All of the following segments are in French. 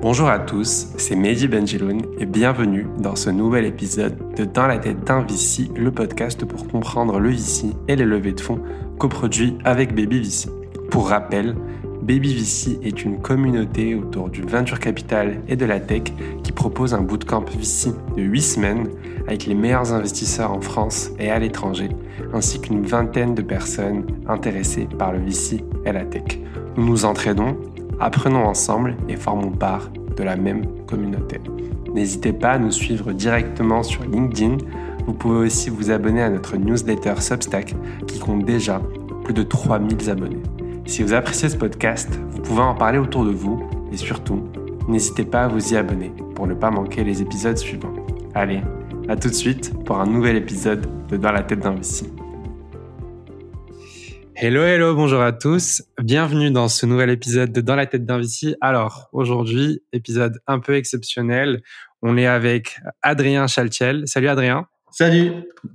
Bonjour à tous, c'est Mehdi Benjeloun et bienvenue dans ce nouvel épisode de Dans la tête d'un VC, le podcast pour comprendre le VC et les levées de fonds coproduits avec Baby VC. Pour rappel, Baby VC est une communauté autour du venture capital et de la tech qui propose un bootcamp VC de 8 semaines avec les meilleurs investisseurs en France et à l'étranger, ainsi qu'une vingtaine de personnes intéressées par le VC et la tech. Nous nous entraînons Apprenons ensemble et formons part de la même communauté. N'hésitez pas à nous suivre directement sur LinkedIn. Vous pouvez aussi vous abonner à notre newsletter Substack qui compte déjà plus de 3000 abonnés. Si vous appréciez ce podcast, vous pouvez en parler autour de vous et surtout, n'hésitez pas à vous y abonner pour ne pas manquer les épisodes suivants. Allez, à tout de suite pour un nouvel épisode de Dans la tête d'un. Hello, hello, bonjour à tous. Bienvenue dans ce nouvel épisode de Dans la tête d'un VC. Alors, aujourd'hui, épisode un peu exceptionnel. On est avec Adrien Chaltiel. Salut Adrien. Salut.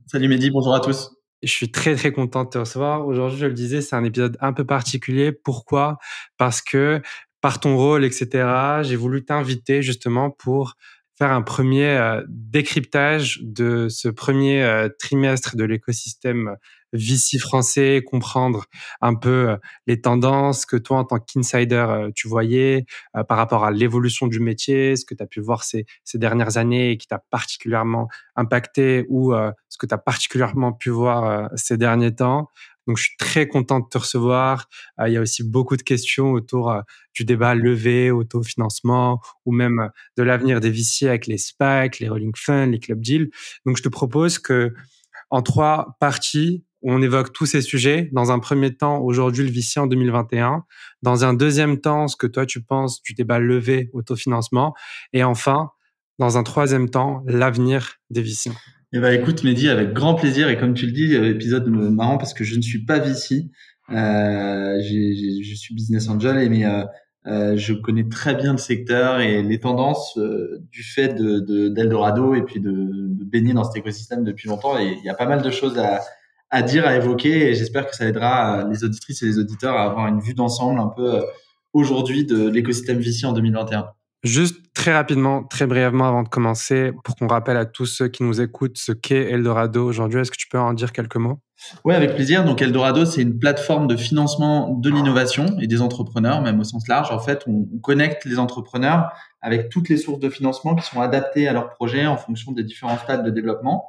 Salut Mehdi, bonjour à tous. Je suis très très content de te recevoir. Aujourd'hui, je le disais, c'est un épisode un peu particulier. Pourquoi? Parce que par ton rôle, etc., j'ai voulu t'inviter justement pour faire un premier euh, décryptage de ce premier euh, trimestre de l'écosystème VC français, comprendre un peu euh, les tendances que toi, en tant qu'insider, euh, tu voyais euh, par rapport à l'évolution du métier, ce que tu as pu voir ces, ces dernières années et qui t'a particulièrement impacté ou ce que tu as particulièrement pu voir ces derniers temps. Donc, je suis très content de te recevoir. il y a aussi beaucoup de questions autour du débat levé, autofinancement ou même de l'avenir des VC avec les SPAC, les Rolling Funds, les Club Deals. Donc, je te propose que en trois parties, on évoque tous ces sujets. Dans un premier temps, aujourd'hui, le VC en 2021. Dans un deuxième temps, ce que toi, tu penses du débat levé autofinancement. Et enfin, dans un troisième temps, l'avenir des VC. Eh ben, écoute, Mehdi, avec grand plaisir. Et comme tu le dis, euh, épisode marrant parce que je ne suis pas VC. Euh, je suis business angel, mais euh, euh, je connais très bien le secteur et les tendances euh, du fait de d'Eldorado et puis de, de, baigner dans cet écosystème depuis longtemps. Et il y a pas mal de choses à, à dire, à évoquer. Et j'espère que ça aidera euh, les auditrices et les auditeurs à avoir une vue d'ensemble un peu euh, aujourd'hui de l'écosystème VC en 2021. Juste très rapidement, très brièvement avant de commencer, pour qu'on rappelle à tous ceux qui nous écoutent ce qu'est Eldorado aujourd'hui, est-ce que tu peux en dire quelques mots? Oui, avec plaisir. Donc Eldorado, c'est une plateforme de financement de l'innovation et des entrepreneurs, même au sens large. En fait, on connecte les entrepreneurs avec toutes les sources de financement qui sont adaptées à leur projet en fonction des différents stades de développement.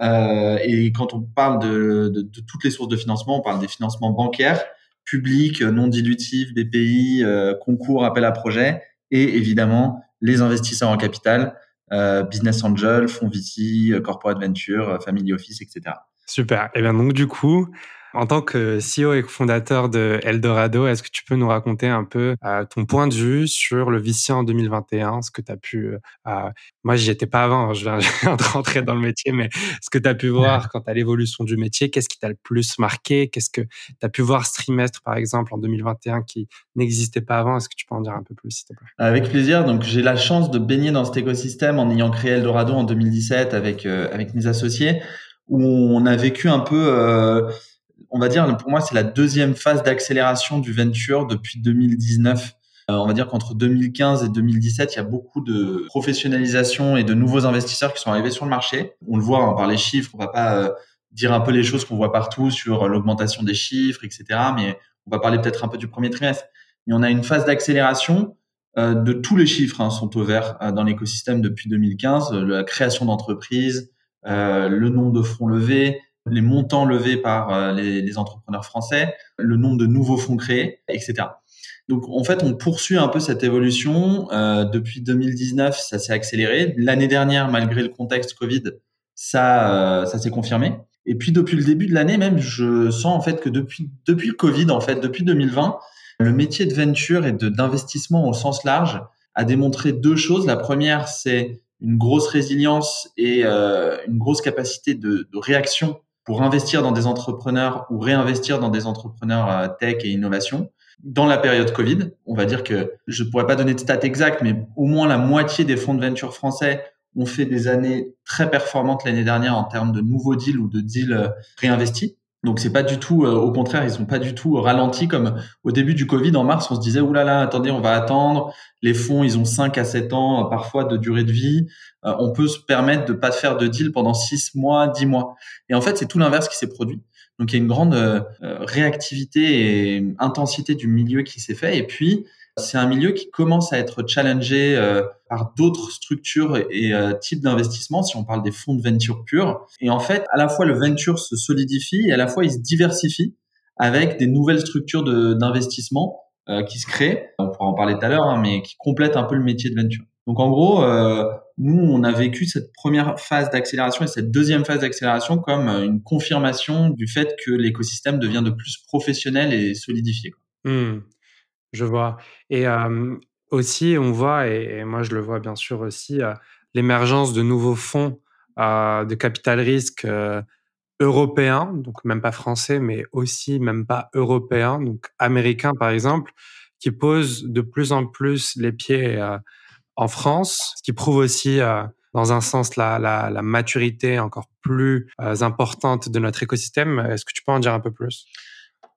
Euh, et quand on parle de, toutes les sources de financement, on parle des financements bancaires, publics, non dilutifs, BPI, euh, concours, appel à projet, et évidemment les investisseurs en capital, euh, business angel, fonds VC, corporate venture, family office, etc. Super. Et bien donc du coup, en tant que CEO et fondateur de Eldorado, est-ce que tu peux nous raconter un peu euh, ton point de vue sur le VC en 2021, ce que tu as pu... Euh, moi, j'y étais pas avant, hein, je viens de rentrer dans le métier, mais ce que tu as pu voir quant à l'évolution du métier, qu'est-ce qui t'a le plus marqué? Qu'est-ce que tu as pu voir ce trimestre, par exemple, en 2021 qui n'existait pas avant? Est-ce que tu peux en dire un peu plus, s'il te plaît? Avec plaisir. Donc, j'ai la chance de baigner dans cet écosystème en ayant créé Eldorado en 2017 avec, euh, avec mes associés, où on a vécu un peu... Euh, on va dire, pour moi, c'est la deuxième phase d'accélération du venture depuis 2019. Euh, on va dire qu'entre 2015 et 2017, il y a beaucoup de professionnalisation et de nouveaux investisseurs qui sont arrivés sur le marché. On le voit hein, par les chiffres, on va pas euh, dire un peu les choses qu'on voit partout sur l'augmentation des chiffres, etc. Mais on va parler peut-être un peu du premier trimestre. Mais on a une phase d'accélération euh, de tous les chiffres hein, sont au vert dans l'écosystème depuis 2015. La création d'entreprises, le nombre de fonds levés, les montants levés par euh, les, entrepreneurs français, le nombre de nouveaux fonds créés, etc. Donc en fait, on poursuit un peu cette évolution. Euh, depuis 2019, ça s'est accéléré. L'année dernière, malgré le contexte Covid, ça, euh, ça s'est confirmé. Et puis depuis le début de l'année même, je sens en fait que depuis depuis le Covid, en fait, depuis 2020, le métier de venture et d'investissement au sens large a démontré deux choses. La première, c'est une grosse résilience et une grosse capacité de réaction pour investir dans des entrepreneurs ou réinvestir dans des entrepreneurs euh, tech et innovation. Dans la période Covid, on va dire que je ne pourrais pas donner de stats exactes, mais au moins la moitié des fonds de venture français ont fait des années très performantes l'année dernière en termes de nouveaux deals ou de deals euh, réinvestis. Donc c'est pas du tout, euh, au contraire, ils sont pas du tout ralentis comme au début du Covid en mars, on se disait oulala, là là, attendez, on va attendre. Les fonds, ils ont 5 à 7 ans euh, parfois de durée de vie. Euh, on peut se permettre de pas faire de deal pendant 6 mois, 10 mois. Et en fait, c'est tout l'inverse qui s'est produit. Donc il y a une grande réactivité et intensité du milieu qui s'est fait. Et puis c'est un milieu qui commence à être challengé euh, par d'autres structures et euh, types d'investissements, si on parle des fonds de venture pure. Et en fait, à la fois le venture se solidifie et à la fois il se diversifie avec des nouvelles structures d'investissement euh, qui se créent. On pourra en parler tout à l'heure, hein, mais qui complètent un peu le métier de venture. Donc en gros, nous, on a vécu cette première phase d'accélération et cette deuxième phase d'accélération comme une confirmation du fait que l'écosystème devient de plus professionnel et solidifié. Mmh. Je vois et aussi on voit et moi je le vois bien sûr aussi, l'émergence de nouveaux fonds, de capital risque, européens, donc même pas français, mais aussi même pas européens, donc américains par exemple, qui posent de plus en plus les pieds, en France, ce qui prouve aussi, dans un sens la la maturité encore plus, importante de notre écosystème. Est-ce que tu peux en dire un peu plus?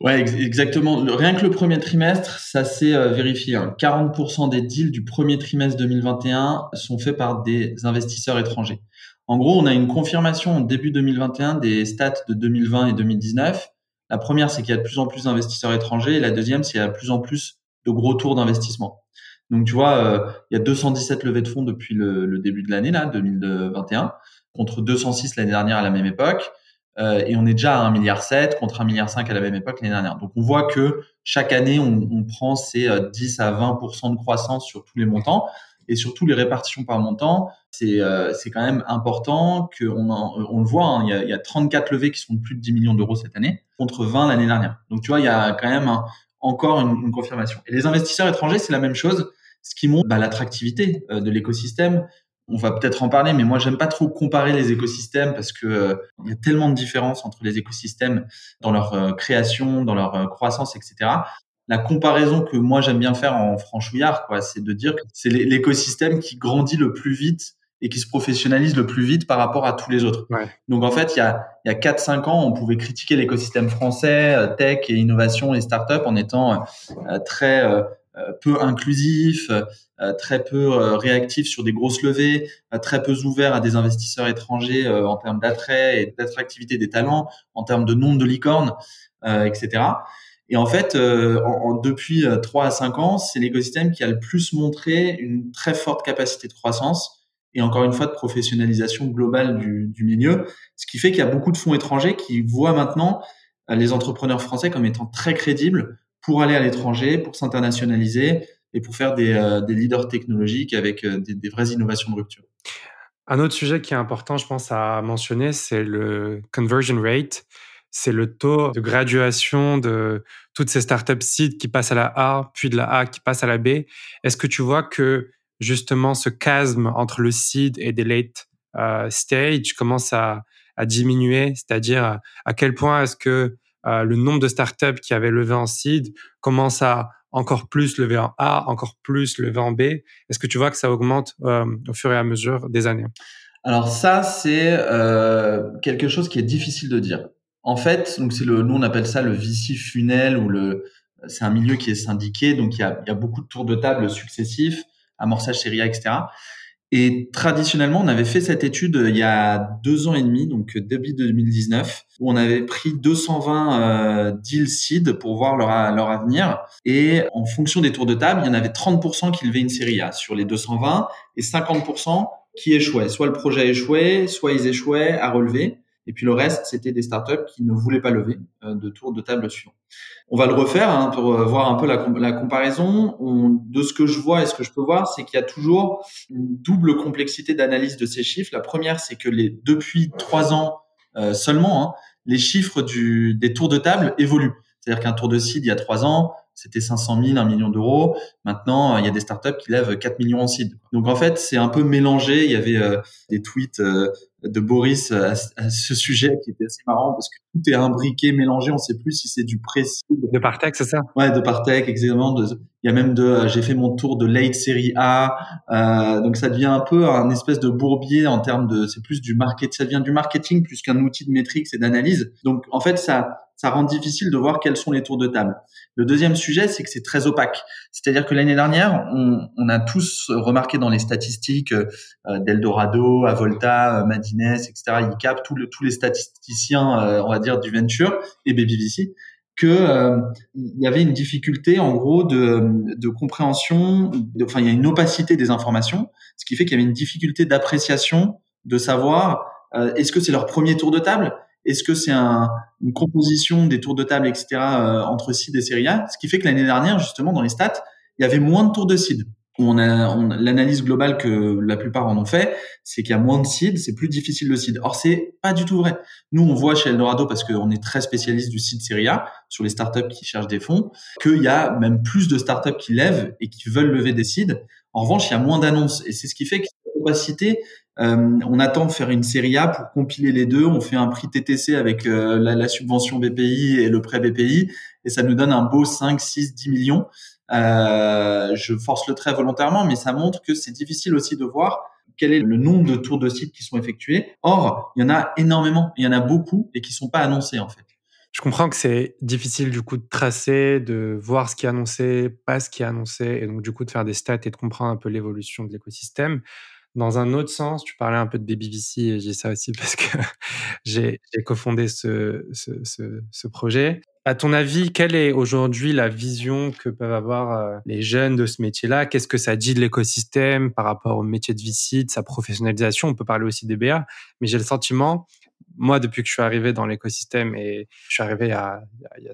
Ouais, exactement. Rien que le premier trimestre, ça s'est euh, vérifié. 40% hein. des deals du premier trimestre 2021 sont faits par des investisseurs étrangers. En gros, on a une confirmation au début 2021 des stats de 2020 et 2019. La première, c'est qu'il y a de plus en plus d'investisseurs étrangers. Et la deuxième, c'est qu'il y a de plus en plus de gros tours d'investissement. Donc, tu vois, euh, il y a 217 levées de fonds depuis le, le début de l'année, là, 2021, contre 206 l'année dernière à la même époque. Euh, et on est déjà à 1,7 milliard contre 1,5 milliard à la même époque l'année dernière. Donc on voit que chaque année, on, prend ces 10 euh, à 20% de croissance sur tous les montants et surtout les répartitions par montant, c'est euh, quand même important qu'on on le voit, hein, il, y a, il, y a, 34 levées qui sont de plus de 10 millions d'euros cette année contre 20 l'année dernière. Donc tu vois, il y a quand même encore une, une, confirmation. Et les investisseurs étrangers, c'est la même chose, ce qui montre bah, l'attractivité de l'écosystème, on va peut-être en parler, mais moi j'aime pas trop comparer les écosystèmes parce que euh, il y a tellement de différences entre les écosystèmes dans leur euh, création, dans leur euh, croissance, etc. La comparaison que moi j'aime bien faire en franchouillard, quoi, c'est de dire que c'est l'écosystème qui grandit le plus vite et qui se professionnalise le plus vite par rapport à tous les autres. Donc en fait, il y a, il y a 4-5 ans, on pouvait critiquer l'écosystème français, tech et innovation et start-up en étant très peu inclusif, euh, très peu euh, réactif sur des grosses levées, très peu ouvert à des investisseurs étrangers en termes d'attrait et d'attractivité des talents, en termes de nombre de licornes, etc. Et en fait, en, depuis 3 à 5 ans, c'est l'écosystème qui a le plus montré une très forte capacité de croissance et encore une fois de professionnalisation globale du, du milieu, ce qui fait qu'il y a beaucoup de fonds étrangers qui voient maintenant les entrepreneurs français comme étant très crédibles pour aller à l'étranger, pour s'internationaliser et pour faire des, euh, leaders technologiques avec euh, des, vraies innovations de rupture. Un autre sujet qui est important, je pense, à mentionner, c'est le conversion rate. C'est le taux de graduation de toutes ces startups seed qui passent à la A, puis de la A qui passent à la B. Est-ce que tu vois que justement ce chasme entre le seed et des late euh, stage commence à diminuer? C'est-à-dire à quel point est-ce que euh, le nombre de startups qui avaient levé en seed commence à encore plus lever en A, encore plus lever en B. Est-ce que tu vois que ça augmente euh, au fur et à mesure des années? Alors ça, c'est euh, quelque chose qui est difficile de dire. En fait, donc c'est le, nous on appelle ça le VC funnel ou le, c'est un milieu qui est syndiqué, donc il y a, y a beaucoup de tours de table successifs, amorçage série A, etc. Et traditionnellement, on avait fait cette étude euh, il y a deux ans et demi, donc euh, début 2019, où on avait pris 220 euh, deal seed pour voir leur, leur avenir. Et en fonction des tours de table, il y en avait 30% qui levaient une série A sur les 220 et 50% qui échouaient. Soit le projet échouait, soit ils échouaient à relever. Et puis le reste, c'était des startups qui ne voulaient pas lever euh, de tour de table suivant. On va le refaire hein, pour euh, voir un peu la, comparaison. On, de ce que je vois et ce que je peux voir, c'est qu'il y a toujours une double complexité d'analyse de ces chiffres. La première, c'est que depuis trois ans euh, seulement, hein, les chiffres des tours de table évoluent. C'est-à-dire qu'un tour de seed il y a trois ans, c'était 500 000, 1 million d'euros. Maintenant, il y a des startups qui lèvent 4 millions en seed. Donc en fait, c'est un peu mélangé. Il y avait des tweets de Boris à, ce sujet qui était assez marrant parce que tout est imbriqué, mélangé. On sait plus si c'est du précis. De Partech, c'est ça? Ouais, de Partech, exactement. il y a même de, j'ai fait mon tour de late série A, euh, donc ça devient un peu un espèce de bourbier en termes de, c'est plus du market, ça devient du marketing plus qu'un outil de métrique et d'analyse. Donc en fait, ça, ça rend difficile de voir quels sont les tours de table. Le deuxième sujet, c'est que c'est très opaque. C'est-à-dire que l'année dernière, on, on, a tous remarqué dans les statistiques euh, d'Eldorado, Avolta, euh, Madines, etc., ICAP, tous, tous les statisticiens, euh, on va dire, du venture et BabyVC, que euh, y avait une difficulté en gros de, de compréhension, enfin il y a une opacité des informations, ce qui fait qu'il y avait une difficulté d'appréciation de savoir est-ce que c'est leur premier tour de table est-ce que c'est un, une composition des tours de table, etc., euh, entre seed et série A? Ce qui fait que l'année dernière, justement, dans les stats, il y avait moins de tours de seed. On a, on, l'analyse globale que la plupart en ont fait, c'est qu'il y a moins de seed, c'est plus difficile le seed. Or, c'est pas du tout vrai. Nous, on voit chez Eldorado, parce qu'on est très spécialiste du seed série A, sur les startups qui cherchent des fonds, qu'il y a même plus de startups qui lèvent et qui veulent lever des seeds. En revanche, il y a moins d'annonces. Et c'est ce qui fait que cette opacité, euh, on attend de faire une série A pour compiler les deux. On fait un prix TTC avec euh, la, subvention BPI et le prêt BPI, et ça nous donne un beau 5, 6, 10 millions. Euh, je force le trait volontairement, mais ça montre que c'est difficile aussi de voir quel est le nombre de tours de sites qui sont effectués. Or, il y en a énormément, il y en a beaucoup et qui sont pas annoncés en fait. Je comprends que c'est difficile du coup de tracer, de voir ce qui est annoncé, pas ce qui est annoncé, et donc du coup de faire des stats et de comprendre un peu l'évolution de l'écosystème. Dans un autre sens, tu parlais un peu de BabyVC et j'ai ça aussi parce que j'ai cofondé ce, ce, ce, ce, projet. À ton avis, quelle est aujourd'hui la vision que peuvent avoir euh, les jeunes de ce métier-là? Qu'est-ce que ça dit de l'écosystème par rapport au métier de VC, de sa professionnalisation? On peut parler aussi des BA, mais j'ai le sentiment moi, depuis que je suis arrivé dans l'écosystème et je suis arrivé il y, a,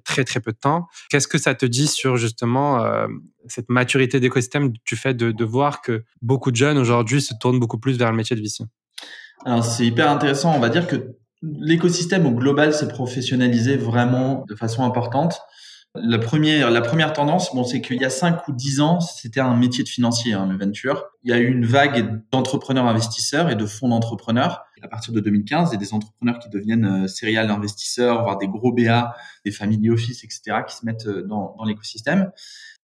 très très peu de temps, qu'est-ce que ça te dit sur justement euh, cette maturité d'écosystème? Du fait de, de, voir que beaucoup de jeunes aujourd'hui se tournent beaucoup plus vers le métier de VC Alors c'est hyper intéressant. On va dire que l'écosystème au global s'est professionnalisé vraiment de façon importante. La première, la première tendance, bon, c'est qu'il y a 5 ou 10 ans, c'était un métier de financier, hein, le venture. Il y a eu une vague d'entrepreneurs investisseurs et de fonds d'entrepreneurs à partir de 2015. Il y a des entrepreneurs qui deviennent euh, serial investisseurs, voire des gros BA, des family office, etc., qui se mettent euh, dans, dans l'écosystème.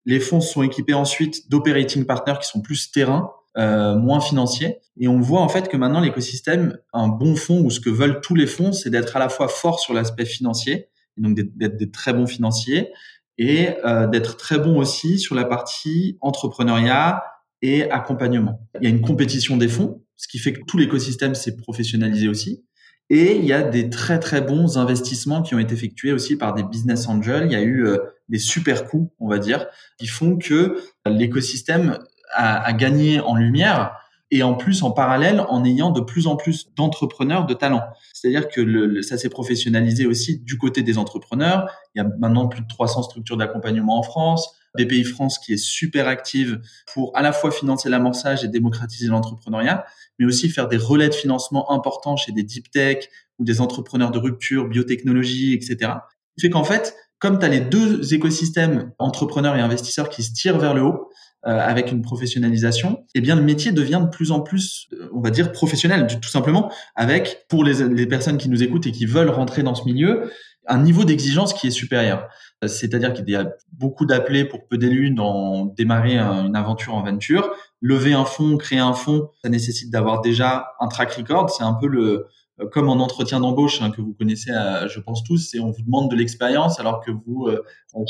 Les fonds sont équipés ensuite d'operating partners qui sont plus terrain, euh, moins financiers. Et on voit en fait que maintenant l'écosystème, un bon fonds ou ce que veulent tous les fonds, c'est d'être à la fois fort sur l'aspect financier, donc d'être des très bons financiers et euh, d'être très bons aussi sur la partie entrepreneuriat et accompagnement. Il y a une compétition des fonds, ce qui fait que tout l'écosystème s'est professionnalisé aussi. Et il y a des très très bons investissements qui ont été effectués aussi par des business angels. Il y a eu euh, des super coups, on va dire, qui font que l'écosystème a, gagné en lumière et en plus en parallèle en ayant de plus en plus d'entrepreneurs de talent. C'est-à-dire que le, ça s'est professionnalisé aussi du côté des entrepreneurs. Il y a maintenant plus de 300 structures d'accompagnement en France. BPI France qui est super active pour à la fois financer l'amorçage et démocratiser l'entrepreneuriat, mais aussi faire des relais de financement importants chez des deep tech ou des entrepreneurs de rupture, biotechnologie, etc. Fait qu'en fait, comme tu as les deux écosystèmes entrepreneurs et investisseurs qui se tirent vers le haut, avec une professionnalisation, eh bien le métier devient de plus en plus, euh, on va dire, professionnel, tout simplement, avec, pour les, personnes qui nous écoutent et qui veulent rentrer dans ce milieu, un niveau d'exigence qui est supérieur. Euh, c'est-à-dire qu'il y a beaucoup d'appelés pour peu d'élus dans démarrer une aventure en venture. Lever un fonds, créer un fonds, ça nécessite d'avoir déjà un track record. C'est un peu le, euh, comme en entretien d'embauche hein, que vous connaissez, euh, je pense tous, c'est on vous demande de l'expérience alors que vous euh,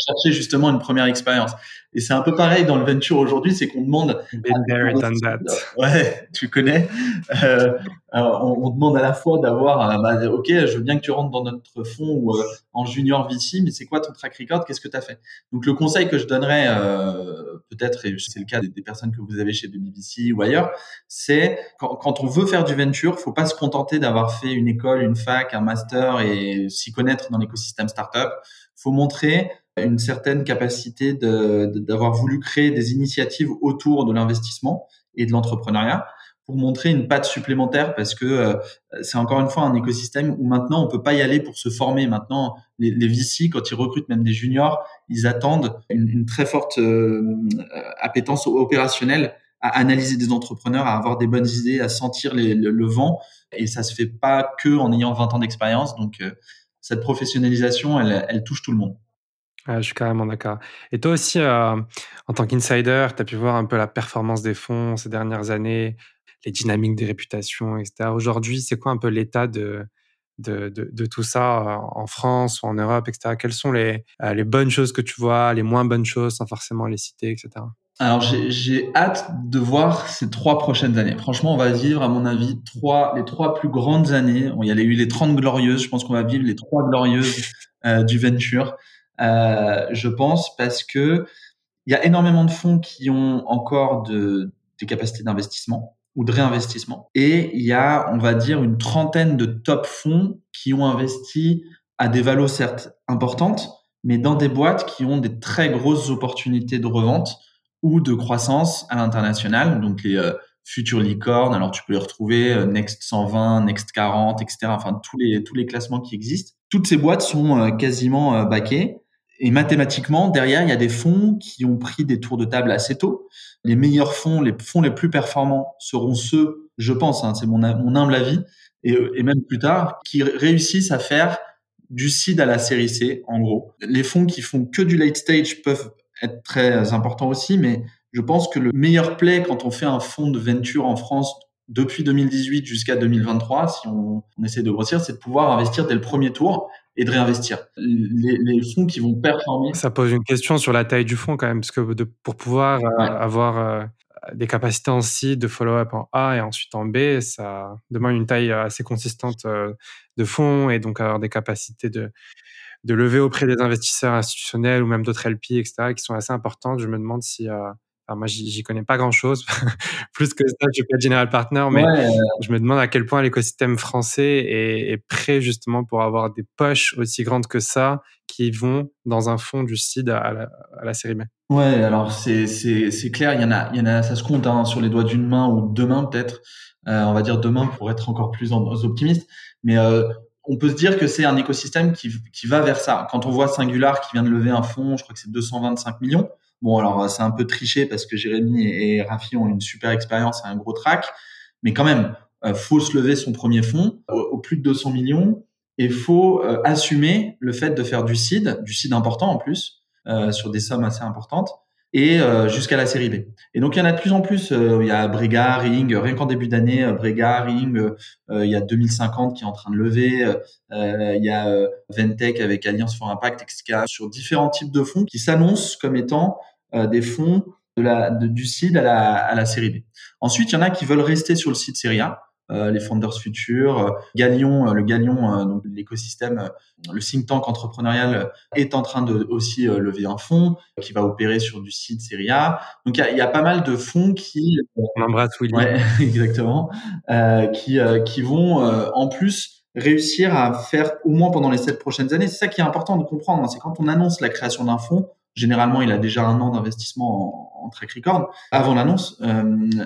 cherchez justement une première expérience. Et c'est un peu pareil dans le venture aujourd'hui, c'est qu'on demande. Ouais, tu connais. Euh, on, on, demande à la fois d'avoir, bah, ok, je veux bien que tu rentres dans notre fonds ou en junior VC, mais c'est quoi ton track record? Qu'est-ce que tu as fait? Donc le conseil que je donnerais, peut-être, et c'est le cas des, des, personnes que vous avez chez BabyVC ou ailleurs, c'est quand, quand, on veut faire du venture, faut pas se contenter d'avoir une école, une fac, un master et s'y connaître dans l'écosystème startup. Faut montrer une certaine capacité d'avoir voulu créer des initiatives autour de l'investissement et de l'entrepreneuriat pour montrer une patte supplémentaire parce que euh, c'est encore une fois un écosystème où maintenant on peut pas y aller pour se former. Maintenant, les, les VC, quand ils recrutent même des juniors, ils attendent une, très forte euh, appétence opérationnelle à analyser des entrepreneurs, à avoir des bonnes idées, à sentir le, vent. Et ça se fait pas que en ayant 20 ans d'expérience. Donc, euh, cette professionnalisation, elle, touche tout le monde. je suis carrément d'accord. Et toi aussi, euh, en tant qu'insider, tu as pu voir un peu la performance des fonds ces dernières années, les dynamiques des réputations, etc. Aujourd'hui, c'est quoi un peu l'état de, tout ça euh, en France ou en Europe, etc. Quelles sont les, les bonnes choses que tu vois, les moins bonnes choses, sans forcément les citer, etc. Alors j'ai hâte de voir ces trois prochaines années. Franchement, on va vivre, à mon avis, trois, les trois plus grandes années. il y a eu les 30 glorieuses. Je pense qu'on va vivre les trois glorieuses euh, du venture. Euh, je pense parce que il y a énormément de fonds qui ont encore de, des capacités d'investissement ou de réinvestissement. Et il y a, on va dire, une trentaine de top fonds qui ont investi à des valos certes importantes, mais dans des boîtes qui ont des très grosses opportunités de revente ou de croissance à l'international, donc les euh, futures licornes. Alors tu peux les retrouver euh, Next 120, Next 40, etc. Enfin tous les tous les classements qui existent. Toutes ces boîtes sont euh, quasiment backées. Et mathématiquement, derrière, il y a des fonds qui ont pris des tours de table assez tôt. Les meilleurs fonds, les fonds les plus performants seront ceux, je pense, hein, c'est mon, mon humble avis, et, et même plus tard, qui réussissent à faire du seed à la série C, en gros. Les fonds qui font que du late stage peuvent être très important aussi, mais je pense que le meilleur play quand on fait un fonds de venture en France depuis 2018 jusqu'à 2023, si on, essaie de grossir, c'est de pouvoir investir dès le premier tour et de réinvestir. Les, fonds qui vont performer. Ça pose une question sur la taille du fonds quand même, parce que de, pour pouvoir euh, avoir euh, des capacités en C, de follow-up en A et ensuite en B, ça demande une taille assez consistante euh, de fonds et donc avoir des capacités de, de lever auprès des investisseurs institutionnels ou même d'autres LP, etc., qui sont assez importantes. Je me demande si, euh, moi, j'y connais pas grand chose, plus que ça, je suis pas général partner, mais je me demande à quel point l'écosystème français est, prêt justement pour avoir des poches aussi grandes que ça qui vont dans un fond du CID à la, série B. Ouais, alors c'est clair, il y en a, il y en a, ça se compte hein, sur les doigts d'une main ou deux mains peut-être. Euh, on va dire demain pour être encore plus optimiste, mais euh, on peut se dire que c'est un écosystème qui, qui, va vers ça. Quand on voit Singular qui vient de lever un fonds, je crois que c'est 225 millions. Bon, alors c'est un peu triché parce que Jérémy et, Rafi ont une super expérience et un gros track, mais quand même, euh, faut se lever son premier fonds au, plus de 200 millions et faut euh, assumer le fait de faire du seed, du seed important en plus, euh, sur des sommes assez importantes et euh, jusqu'à la série B. Et donc il y en a de plus en plus. Euh, il y a Brega, Ring, rien qu'en début d'année, euh, Brega, Ring, il y a 2050 qui est en train de lever. il y a Ventec avec Alliance for Impact, etc. Sur différents types de fonds qui s'annoncent comme étant des fonds de la, du seed à la, à la série B. Ensuite, il y en a qui veulent rester sur le site série A euh, les Founders Futures, euh, Galion, euh, le Galion, donc l'écosystème, le think tank entrepreneurial est en train de aussi lever un fonds qui va opérer sur du site Serie A. Donc il y a, pas mal de fonds qui on embrasse Willy. Ouais, exactement, qui qui vont en plus réussir à faire au moins pendant les sept prochaines années. C'est ça qui est important de comprendre. Hein. c'est quand on annonce la création d'un fonds, Généralement, il a déjà un an d'investissement en, en, track record avant l'annonce, euh,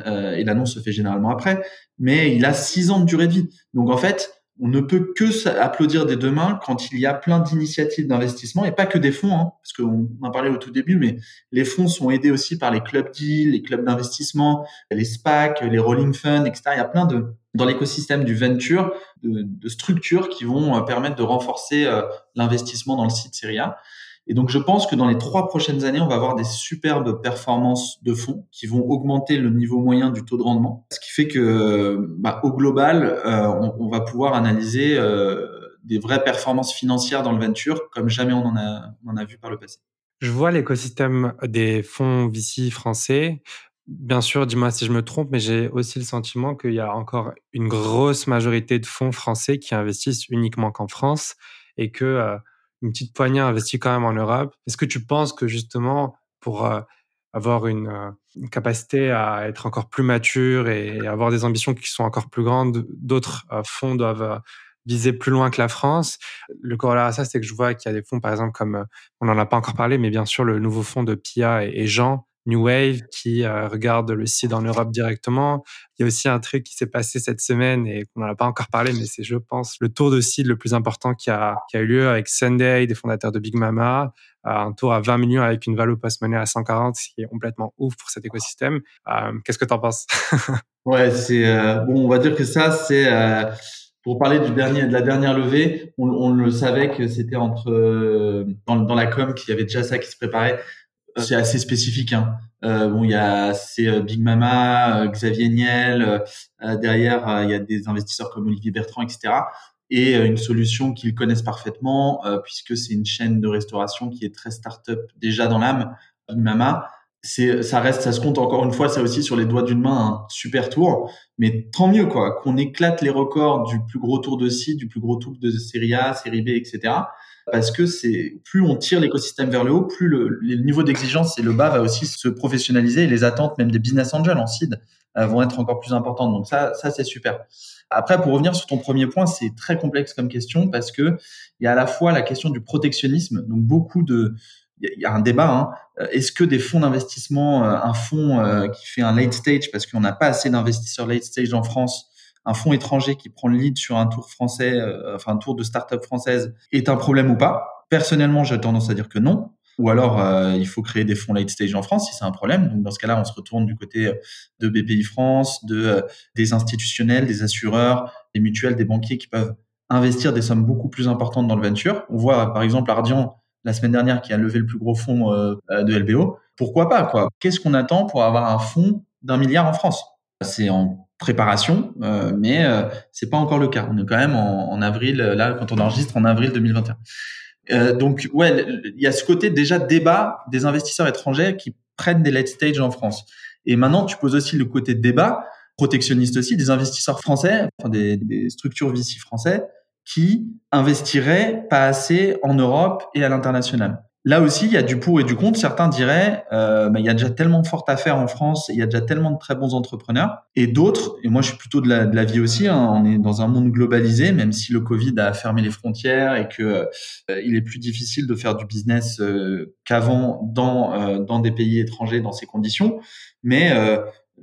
euh, et l'annonce se fait généralement après. Mais il a six ans de durée de vie. Donc en fait, on ne peut que applaudir des deux mains quand il y a plein d'initiatives d'investissement et pas que des fonds, hein, parce qu'on en parlait au tout début, mais les fonds sont aidés aussi par les clubs deals, les clubs d'investissement, les SPAC, les rolling funds, etc. Il y a plein de dans l'écosystème du venture de, structures qui vont euh, permettre de renforcer l'investissement dans le site Syria. Et donc, je pense que dans les trois prochaines années, on va avoir des superbes performances de fonds qui vont augmenter le niveau moyen du taux de rendement. Ce qui fait que, bah, au global, euh, on, va pouvoir analyser euh, des vraies performances financières dans le venture comme jamais on en a, on en a vu par le passé. Je vois l'écosystème des fonds VC français. Bien sûr, dis-moi si je me trompe, mais j'ai aussi le sentiment qu'il y a encore une grosse majorité de fonds français qui investissent uniquement qu'en France et que euh, une petite poignée investie quand même en Europe. Est-ce que tu penses que justement, pour euh, avoir une, euh, une, capacité à être encore plus mature et avoir des ambitions qui sont encore plus grandes, d'autres euh, fonds doivent viser plus loin que la France? Le corollaire à ça, c'est que je vois qu'il y a des fonds, par exemple, comme on n'en a pas encore parlé, mais bien sûr le nouveau fonds de Pia et, Jean New Wave qui euh, regarde le site en Europe directement. Il y a aussi un truc qui s'est passé cette semaine et qu'on n'en a pas encore parlé, mais c'est, je pense, le tour de site le plus important qui a, qui a eu lieu avec Sunday, des fondateurs de Big Mama, un tour à 20 millions avec une valeur post-money à 140, ce qui est complètement ouf pour cet écosystème. Euh, qu'est-ce que tu en penses? Ouais, c'est euh, bon. On va dire que ça, c'est pour parler du dernier, de la dernière levée. On, on le savait que c'était entre dans, dans la com qu'il y avait déjà ça qui se préparait c'est assez spécifique. Hein. Euh, bon, il y a c'est euh, Big Mama, euh, Xavier Niel. Euh, derrière, il y a des investisseurs comme Olivier Bertrand, etc. Et une solution qu'ils connaissent parfaitement, puisque c'est une chaîne de restauration qui est très start-up déjà dans l'âme. Big Mama, c'est ça reste, ça se compte encore une fois, ça aussi sur les doigts d'une main, un super tour. Mais tant mieux quoi, qu'on éclate les records du plus gros tour de site, du plus gros tour de série A, série B, etc parce que c'est plus on tire l'écosystème vers le haut, plus le, niveau d'exigence et le bas va aussi se professionnaliser et les attentes même des business angels en seed euh, vont être encore plus importantes. Donc ça, ça c'est super. Après, pour revenir sur ton premier point, c'est très complexe comme question parce que il y a à la fois la question du protectionnisme, donc beaucoup de il y a un débat. Hein. Euh, est-ce que des fonds d'investissement, euh, un fonds qui fait un late stage, parce qu'on n'a pas assez d'investisseurs late stage en France, un fonds étranger qui prend le lead sur un tour français, euh, enfin un tour de start-up française, est un problème ou pas? Personnellement, j'ai tendance à dire que non. Ou alors, euh, il faut créer des fonds late stage en France si c'est un problème. Donc, dans ce cas-là, on se retourne du côté de BPI France, de euh, des institutionnels, des assureurs, des mutuelles, des banquiers qui peuvent investir des sommes beaucoup plus importantes dans le venture. On voit, par exemple, Ardian la semaine dernière qui a levé le plus gros fonds de LBO. Pourquoi pas Qu'est-ce qu'on attend pour avoir un fonds d'un milliard en France? C'est en préparation, euh, mais euh, c'est pas encore le cas. On est quand même en, avril, là, quand on enregistre en avril 2021. Euh, donc, ouais, il y a ce côté déjà débat des investisseurs étrangers qui prennent des late stage en France. Et maintenant, tu poses aussi le côté débat protectionniste aussi des investisseurs français, enfin des, des structures VC français qui investiraient pas assez en Europe et à l'international. Là aussi, il y a du pour et du contre. Certains diraient, euh, bah, il y a déjà tellement forte à faire en France, il y a déjà tellement de très bons entrepreneurs. Et d'autres, et moi je suis plutôt de la, de la vie aussi, hein, on est dans un monde globalisé, même si le Covid a fermé les frontières et que euh, il est plus difficile de faire du business euh, qu'avant dans, euh, dans des pays étrangers dans ces conditions. Mais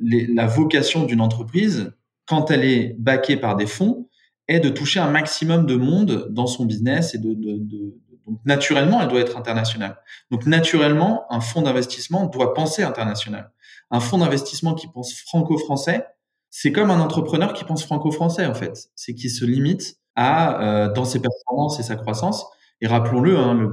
les, la vocation d'une entreprise, quand elle est backée par des fonds, est de toucher un maximum de monde dans son business et de, de, de donc naturellement, elle doit être internationale. Donc naturellement, un fonds d'investissement doit penser international. Un fonds d'investissement qui pense franco-français, c'est comme un entrepreneur qui pense franco-français en fait. C'est qui se limite à euh, dans ses performances et sa croissance. Et rappelons-le, hein,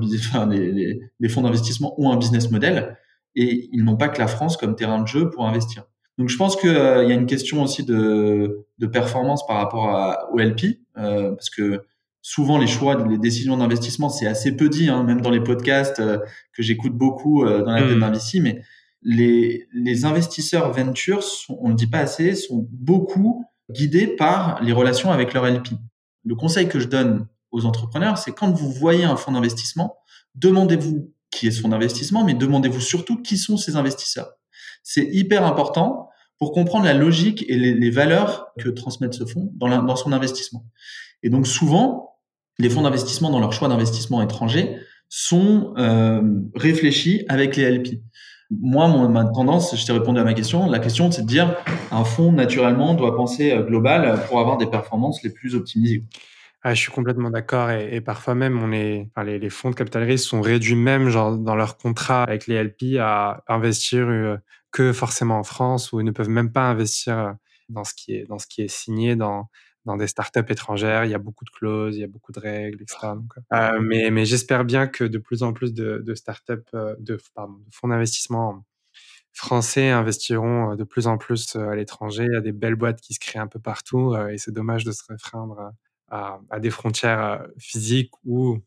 les, fonds d'investissement ont un business model et ils n'ont pas que la France comme terrain de jeu pour investir. Donc je pense qu'il euh, y a une question aussi de, de performance par rapport à, au LP, euh, parce que souvent les choix, les décisions d'investissement, c'est assez peu dit, hein, même dans les podcasts euh, que j'écoute beaucoup euh, dans la tête mmh. mais les, les investisseurs ventures, sont, on ne le dit pas assez, sont beaucoup guidés par les relations avec leur LP. Le conseil que je donne aux entrepreneurs, c'est quand vous voyez un fonds d'investissement, demandez-vous qui est ce fonds d'investissement, mais demandez-vous surtout qui sont ces investisseurs. C'est hyper important pour comprendre la logique et les, les valeurs que transmet ce fonds dans, dans son investissement. Et donc souvent, les fonds d'investissement dans leur choix d'investissement étranger sont euh, réfléchis avec les LP. Moi, mon, ma tendance, je t'ai répondu à ma question, la question c'est de dire un fonds naturellement doit penser euh, global pour avoir des performances les plus optimisées. Ah, je suis complètement d'accord et, parfois même on est, les, fonds de capital risque sont réduits même dans leur contrat avec les LP à investir euh, que forcément en France ou ils ne peuvent même pas investir dans ce qui est dans ce qui est signé dans dans des startups étrangères. Il y a beaucoup de clauses, il y a beaucoup de règles, etc. Donc, euh, mais mais j'espère bien que de plus en plus de, de startups, euh, de, pardon, de fonds d'investissement français investiront euh, de plus en plus à l'étranger. Il y a des belles boîtes qui se créent un peu partout et c'est dommage de se réfreindre à, à, des frontières physiques ou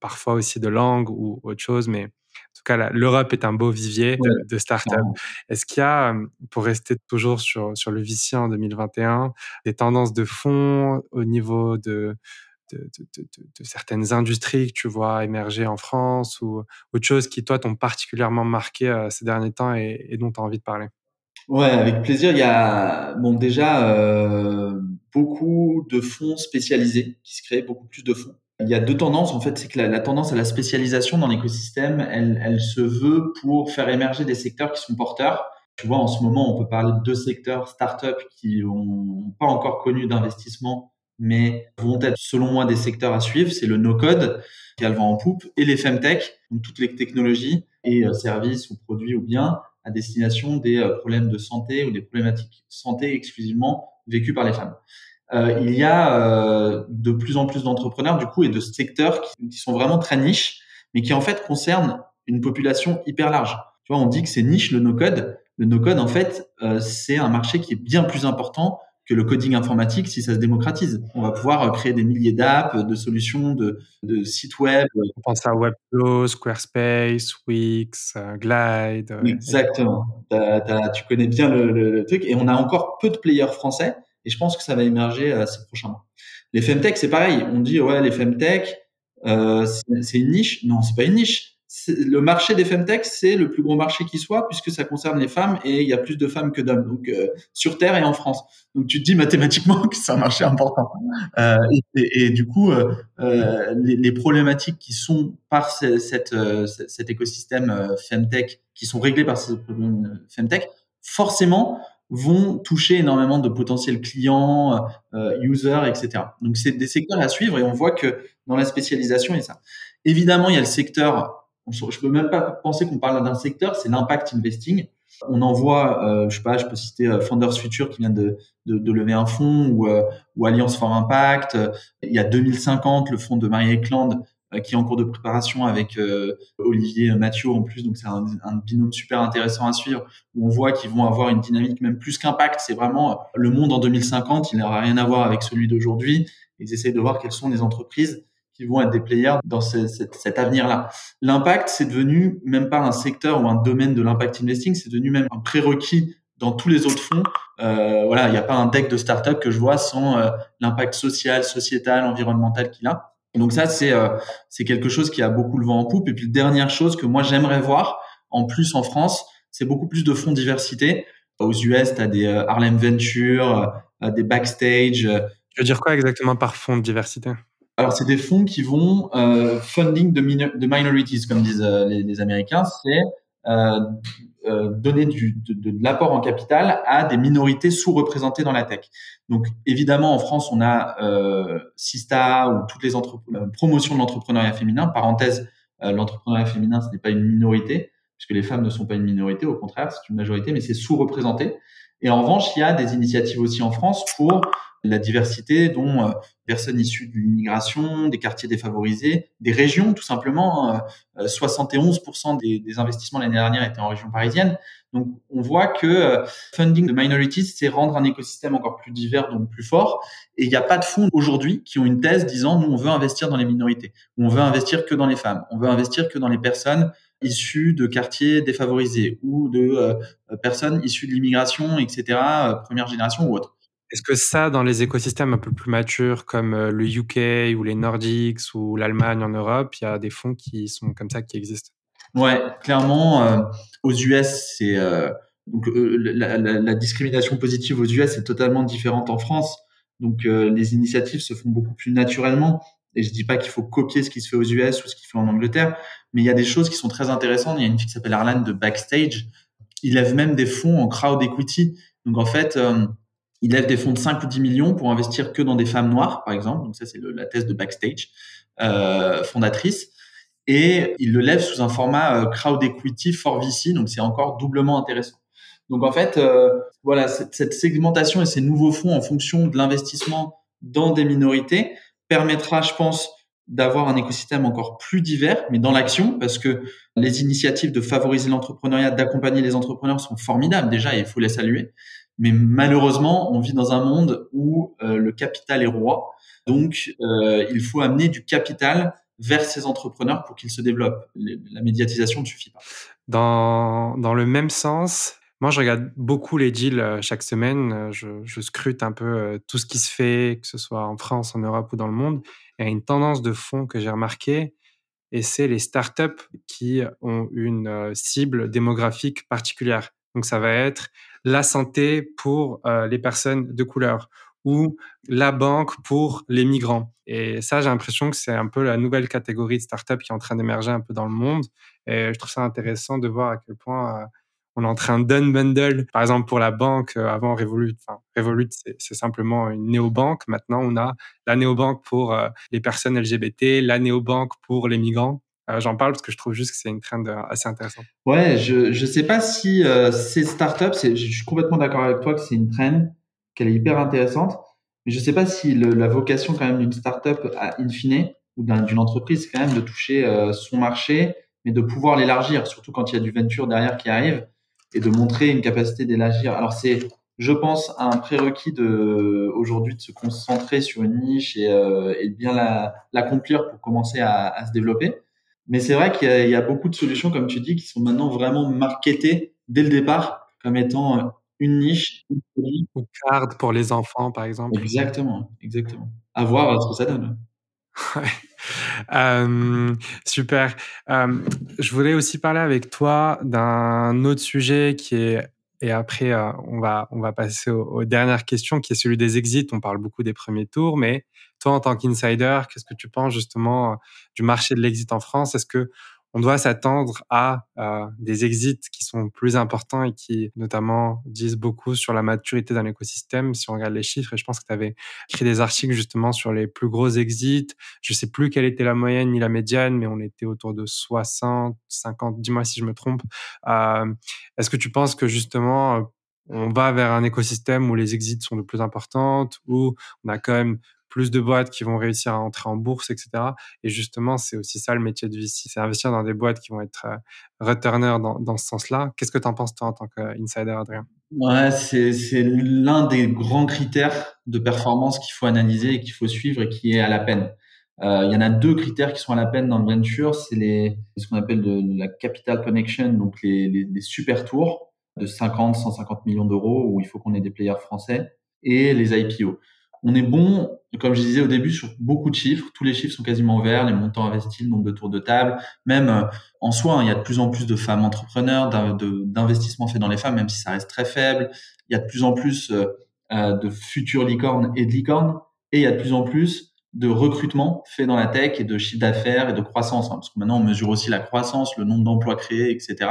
parfois aussi de langue ou autre chose. Mais en tout cas, l'Europe est un beau vivier de, de startups. Est-ce qu'il y a, pour rester toujours sur, sur le VC en 2021, des tendances de fond au niveau de, de, de, de, certaines industries que tu vois émerger en France ou autre chose qui, toi, t'ont particulièrement marqué euh, ces derniers temps et, et dont tu as envie de parler? Ouais, avec plaisir. Il y a bon déjà euh, beaucoup de fonds spécialisés qui se créent, beaucoup plus de fonds. Il y a deux tendances. En fait, c'est que la, tendance à la spécialisation dans l'écosystème, elle, elle se veut pour faire émerger des secteurs qui sont porteurs. Tu vois, en ce moment, on peut parler de deux secteurs start-up qui n'ont pas encore connu d'investissement, mais vont être, selon moi, des secteurs à suivre. C'est le no-code, qui a le vent en poupe, et les femtech, donc toutes les technologies et euh, services ou produits ou biens à destination des euh, problèmes de santé ou des problématiques santé exclusivement vécues par les femmes. Euh, il y a euh, de plus en plus d'entrepreneurs du coup et de secteurs qui, qui, sont vraiment très niches, mais qui en fait concernent une population hyper large. Tu vois, on dit que c'est niche le no-code. Le no-code, en fait, euh, c'est un marché qui est bien plus important que le coding informatique si ça se démocratise. On va pouvoir euh, créer des milliers d'apps, de solutions, de, de, sites web. On pense à Webflow, Squarespace, Wix, Glide. Exactement. tu connais bien le, le, truc. Et on a encore peu de players français et je pense que ça va émerger euh, ces prochains mois. Les femtech, c'est pareil. On dit ouais, les femtech, euh, c'est une niche. Non, c'est pas une niche. Le marché des femtech, c'est le plus gros marché qui soit puisque ça concerne les femmes et il y a plus de femmes que d'hommes donc euh, sur Terre et en France. Donc tu te dis mathématiquement que c'est un marché important. Euh, et, du coup, euh, euh les, problématiques qui sont par euh, cet écosystème femtech, qui sont réglées par ces femtech, forcément vont toucher énormément de potentiels clients, euh, users, etc. Donc c'est des secteurs à suivre et on voit que dans la spécialisation, il y a ça. Évidemment, il y a le secteur, je peux même pas penser qu'on parle d'un secteur, c'est l'impact investing. On en voit, euh, je sais pas, je peux citer euh, Founders Future qui vient de, de, de lever un fonds ou, euh, ou Alliance for Impact. Il y a 2050, le fonds de Marie Eklund qui est en cours de préparation avec euh, Olivier Mathieu en plus. Donc c'est un, un, binôme super intéressant à suivre où on voit qu'ils vont avoir une dynamique même plus qu'impact. C'est vraiment euh, le monde en 2050. Il n'aura rien à voir avec celui d'aujourd'hui. Ils essayent de voir quelles sont les entreprises qui vont être des players dans ce, cet, cet avenir-là. L'impact, c'est devenu même pas un secteur ou un domaine de l'impact investing, c'est devenu même un prérequis dans tous les autres fonds. Euh, voilà, il n'y a pas un deck de start-up que je vois sans euh, l'impact social, sociétal, environnemental qu'il a. Donc ça, c'est euh, c'est quelque chose qui a beaucoup le vent en poupe. Et puis dernière chose que moi j'aimerais voir, en plus en France, c'est beaucoup plus de fonds diversité. Aux US, tu as des euh, Harlem Venture, euh, des Backstage. Tu veux dire quoi exactement par fonds de diversité alors, c'est des fonds qui vont euh, funding de, de, minorities, comme disent les, les, Américains. C'est euh, euh, donner du, de, de, l'apport en capital à des minorités sous-représentées dans la tech. Donc évidemment en France on a euh, Sista ou toutes les euh, promotions de l'entrepreneuriat féminin. Parenthèse, euh, l'entrepreneuriat féminin ce n'est pas une minorité puisque les femmes ne sont pas une minorité, au contraire c'est une majorité, mais c'est sous-représenté. Et en revanche il y a des initiatives aussi en France pour la diversité dont euh, personnes issues de l'immigration, des quartiers défavorisés, des régions tout simplement. 71% euh, des, des, investissements l'année dernière étaient en région parisienne. Donc on voit que euh, funding de minorities, c'est rendre un écosystème encore plus divers, donc plus fort. Et il n'y a pas de fonds aujourd'hui qui ont une thèse disant nous on veut investir dans les minorités, on veut investir que dans les femmes, on veut investir que dans les personnes issues de quartiers défavorisés ou de personnes issues de l'immigration, etc., première génération ou autre. Est-ce que ça, dans les écosystèmes un peu plus matures comme euh, le UK ou les Nordics ou l'Allemagne en Europe, il y a des fonds qui sont comme ça qui existent? Ouais, clairement, euh, aux US, c'est euh, donc euh, la, la, la, discrimination positive aux US est totalement différente en France. Donc les initiatives se font beaucoup plus naturellement. Et je dis pas qu'il faut copier ce qui se fait aux US ou ce qui se fait en Angleterre, mais il y a des choses qui sont très intéressantes. Il y a une fille qui s'appelle Arlan de Backstage. Il lève même des fonds en crowd equity. Donc en fait, il lève des fonds de 5 ou 10 millions pour investir que dans des femmes noires, par exemple. Donc ça, c'est la thèse de Backstage, euh, fondatrice. Et il le lève sous un format euh, crowd equity for VC, donc c'est encore doublement intéressant. Donc en fait, euh, voilà, cette, cette, segmentation et ces nouveaux fonds en fonction de l'investissement dans des minorités permettra, je pense, d'avoir un écosystème encore plus divers, mais dans l'action, parce que les initiatives de favoriser l'entrepreneuriat, d'accompagner les entrepreneurs sont formidables déjà, et il faut les saluer. Mais malheureusement, on vit dans un monde où euh, le capital est roi. Donc, euh, il faut amener du capital vers ces entrepreneurs pour qu'ils se développent. La médiatisation ne suffit pas. Dans, dans le même sens, moi, je regarde beaucoup les deals euh, chaque semaine. Je, scrute un peu tout ce qui se fait, que ce soit en France, en Europe ou dans le monde. Il y a une tendance de fond que j'ai remarqué, et c'est les startups qui ont une cible démographique particulière. Donc, ça va être la santé pour euh, les personnes de couleur ou la banque pour les migrants. Et ça, j'ai l'impression que c'est un peu la nouvelle catégorie de start-up qui est en train d'émerger un peu dans le monde. Et je trouve ça intéressant de voir à quel point euh, on est en train bundle. Par exemple, pour la banque, euh, avant Revolut, enfin, Revolut, c'est simplement une néobanque. Maintenant, on a la néobanque pour les personnes LGBT, la néobanque pour les migrants. J'en parle parce que je trouve juste que c'est une trend assez intéressante. Ouais, je ne sais pas si ces startups, je suis complètement d'accord avec toi que c'est une trend, qu'elle est hyper intéressante, mais je ne sais pas si la vocation quand même d'une startup, in fine, ou d'une entreprise, c'est quand même de toucher son marché, mais de pouvoir l'élargir, surtout quand il y a du venture derrière qui arrive et de montrer une capacité d'élargir. Alors c'est, je pense, un prérequis aujourd'hui de se concentrer sur une niche et, euh, de bien l'accomplir pour commencer à, à, se développer. Mais c'est vrai qu'il y, y, a beaucoup de solutions, comme tu dis, qui sont maintenant vraiment marketées dès le départ comme étant euh, une niche. Ou card pour les enfants, par exemple. Exactement, exactement. À voir ce que ça donne. Ouais. Euh, super. Euh, je voulais aussi parler avec toi d'un autre sujet qui est et après euh, on va on va passer aux, aux, dernières questions qui est celui des exits. On parle beaucoup des premiers tours, mais toi en tant qu'insider, qu'est-ce que tu penses justement du marché de l'exit en France? Est-ce que on doit s'attendre à euh, des exits qui sont plus importants et qui notamment disent beaucoup sur la maturité d'un écosystème si on regarde les chiffres. Et je pense que tu avais écrit des articles justement sur les plus gros exits. Je sais plus quelle était la moyenne ni la médiane, mais on était autour de 60, 50, dis-moi si je me trompe. Euh, Est-ce que tu penses que justement on va vers un écosystème où les exits sont de plus importantes, où on a quand même plus de boîtes qui vont réussir à entrer en bourse, etc. Et justement, c'est aussi ça le métier de VC, c'est investir dans des boîtes qui vont être euh, returners dans, ce sens-là. Qu'est-ce que tu en penses toi en tant qu'insider, Adrien? Ouais, c'est l'un des grands critères de performance qu'il faut analyser et qu'il faut suivre et qui est à la peine. Euh, il y en a deux critères qui sont à la peine dans le venture, c'est ce qu'on appelle la capital connection, donc les, les, les super tours de 50, 150 millions d'euros où il faut qu'on ait des players français et les IPO on est bon, comme je disais au début, sur beaucoup de chiffres. Tous les chiffres sont quasiment verts, les montants investis, le nombre de tours de table. Même euh, en soi, hein, il y a de plus en plus de femmes entrepreneurs, d'investissements faits dans les femmes, même si ça reste très faible. Il y a de plus en plus euh, euh, de futures licornes et de licornes. Et il y a de plus en plus de recrutement fait dans la tech et de chiffre d'affaires et de croissance. Hein, parce que maintenant, on mesure aussi la croissance, le nombre d'emplois créés, etc.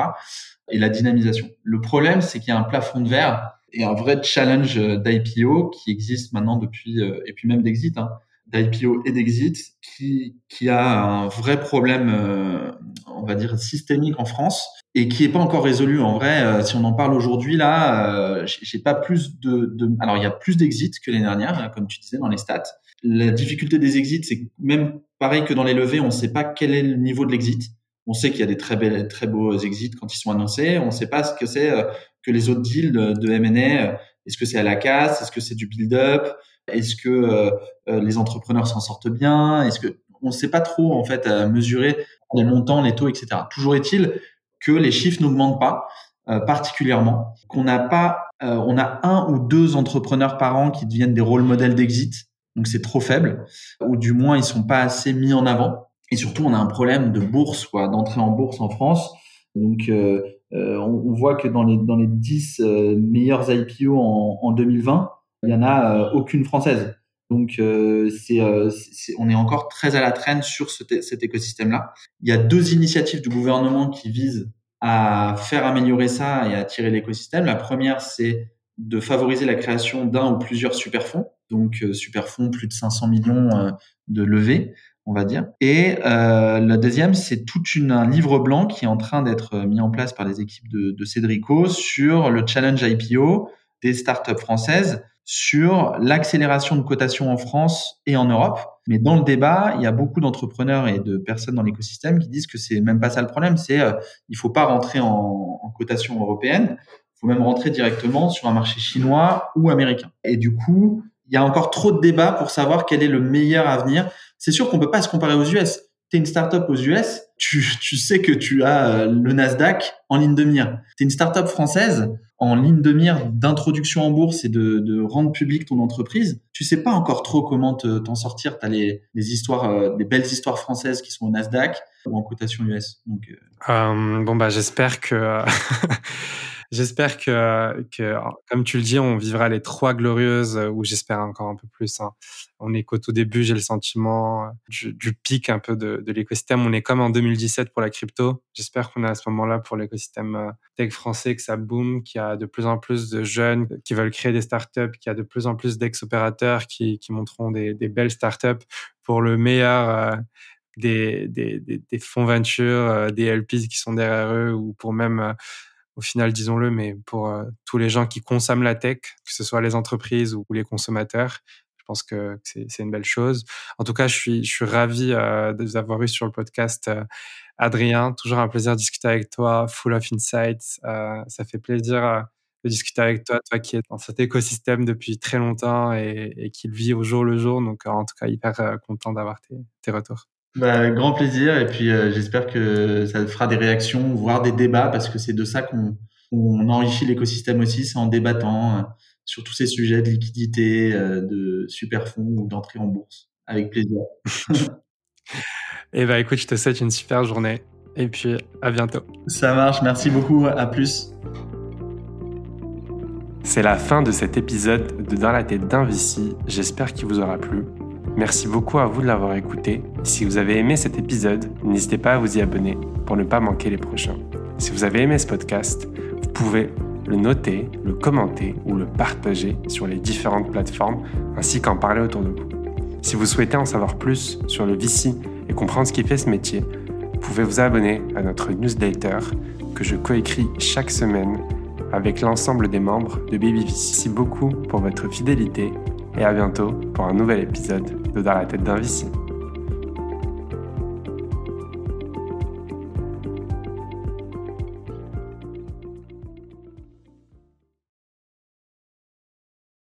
Et la dynamisation. Le problème, c'est qu'il y a un plafond de verre et un vrai challenge euh, d'IPO qui existe maintenant depuis, euh, et puis même d'exit, hein, d'IPO et d'exit, qui, qui a un vrai problème, euh, on va dire, systémique en France et qui est pas encore résolu. En vrai, si on en parle aujourd'hui, là, j'ai pas plus de, de, Alors, il y a plus d'exits que l'année dernière, hein, comme tu disais dans les stats. La difficulté des exits, c'est même pareil que dans les levées, on ne sait pas quel est le niveau de l'exit. On sait qu'il y a des très, belles, très beaux exits quand ils sont annoncés. On ne sait pas ce que c'est que les autres deals de, M&A. Est-ce que c'est à la casse? Est-ce que c'est du build-up? Est-ce que euh, euh, les entrepreneurs s'en sortent bien? Est-ce que on ne sait pas trop en fait à mesurer les montants, les taux, etc. Toujours est-il que les chiffres n'augmentent pas euh, particulièrement, qu'on n'a pas, on a un ou deux entrepreneurs par an qui deviennent des rôles modèles d'exit, donc c'est trop faible, ou du moins ils sont pas assez mis en avant. Et surtout, on a un problème de bourse, quoi, d'entrée en bourse en France. Donc, euh, on, voit que dans les, dans les 10 euh, meilleurs IPO en, en 2020, il y en a euh, aucune française. Donc, c'est, on est encore très à la traîne sur cet écosystème-là. Il y a deux initiatives du gouvernement qui visent à faire améliorer ça et à attirer l'écosystème. La première, c'est de favoriser la création d'un ou plusieurs super fonds. Donc, super fonds, plus de 500 millions de levées on va dire. Et euh, la deuxième, c'est tout un livre blanc qui est en train d'être mis en place par les équipes de, de Cédrico sur le challenge IPO des startups françaises sur l'accélération de cotation en France et en Europe. Mais dans le débat, il y a beaucoup d'entrepreneurs et de personnes dans l'écosystème qui disent que c'est même pas ça le problème, c'est euh, il faut pas rentrer en, en cotation européenne, il faut même rentrer directement sur un marché chinois ou américain. Et du coup, il y a encore trop de débats pour savoir quel est le meilleur avenir c'est sûr qu'on peut pas se comparer aux US. Tu es une startup aux US, tu, tu sais que tu as euh, le Nasdaq en ligne de mire. Tu es une startup française en ligne de mire d'introduction en bourse et de, rendre public ton entreprise. Tu sais pas encore trop comment t'en sortir. Tu as les, les histoires, euh, belles histoires françaises qui sont au Nasdaq ou en cotation US. Donc, euh bon, bah, j'espère que J'espère que, que, comme tu le dis, on vivra les trois glorieuses, ou j'espère encore un peu plus. Hein. On est qu'au tout début, j'ai le sentiment du, du, pic un peu de, de l'écosystème. On est comme en 2017 pour la crypto. J'espère qu'on est à ce moment-là pour l'écosystème euh, tech français, que ça boom, qu'il y a de plus en plus de jeunes qui veulent créer des startups, qu'il y a de plus en plus d'ex-opérateurs qui, qui montreront des, des, belles startups pour le meilleur. Euh, des, des, des, fonds venture, euh, des LPs qui sont derrière eux, ou pour même au final, disons-le, mais pour euh, tous les gens qui consomment la tech, que ce soit les entreprises ou, les consommateurs, je pense que c'est une belle chose. En tout cas, je suis, je ravi euh, de vous avoir eu sur le podcast. Euh, Adrien, toujours un plaisir de discuter avec toi, full of insights. ça fait plaisir de discuter avec toi, toi qui es dans cet écosystème depuis très longtemps et, qui le vit au jour le jour. Donc, en tout cas, hyper content d'avoir tes retours. Bah, grand plaisir et puis euh, j'espère que ça fera des réactions, voire des débats parce que c'est de ça qu'on on enrichit l'écosystème aussi, c'est en débattant euh, sur tous ces sujets de liquidité, euh, de super fonds ou d'entrée en bourse. Avec plaisir. et eh bah écoute, je te souhaite une super journée et puis à bientôt. Ça marche, merci beaucoup, à plus. C'est la fin de cet épisode de Dans la tête d'un Vici, j'espère qu'il vous aura plu. Merci beaucoup à vous de l'avoir écouté. Si vous avez aimé cet épisode, n'hésitez pas à vous y abonner pour ne pas manquer les prochains. Si vous avez aimé ce podcast, vous pouvez le noter, le commenter ou le partager sur les différentes plateformes ainsi qu'en parler autour de vous. Si vous souhaitez en savoir plus sur le VC et comprendre ce qui fait ce métier, vous pouvez vous abonner à notre newsletter que je coécris chaque semaine avec l'ensemble des membres de Baby Merci beaucoup pour votre fidélité et à bientôt pour un nouvel épisode de Dans la tête d'un Vici.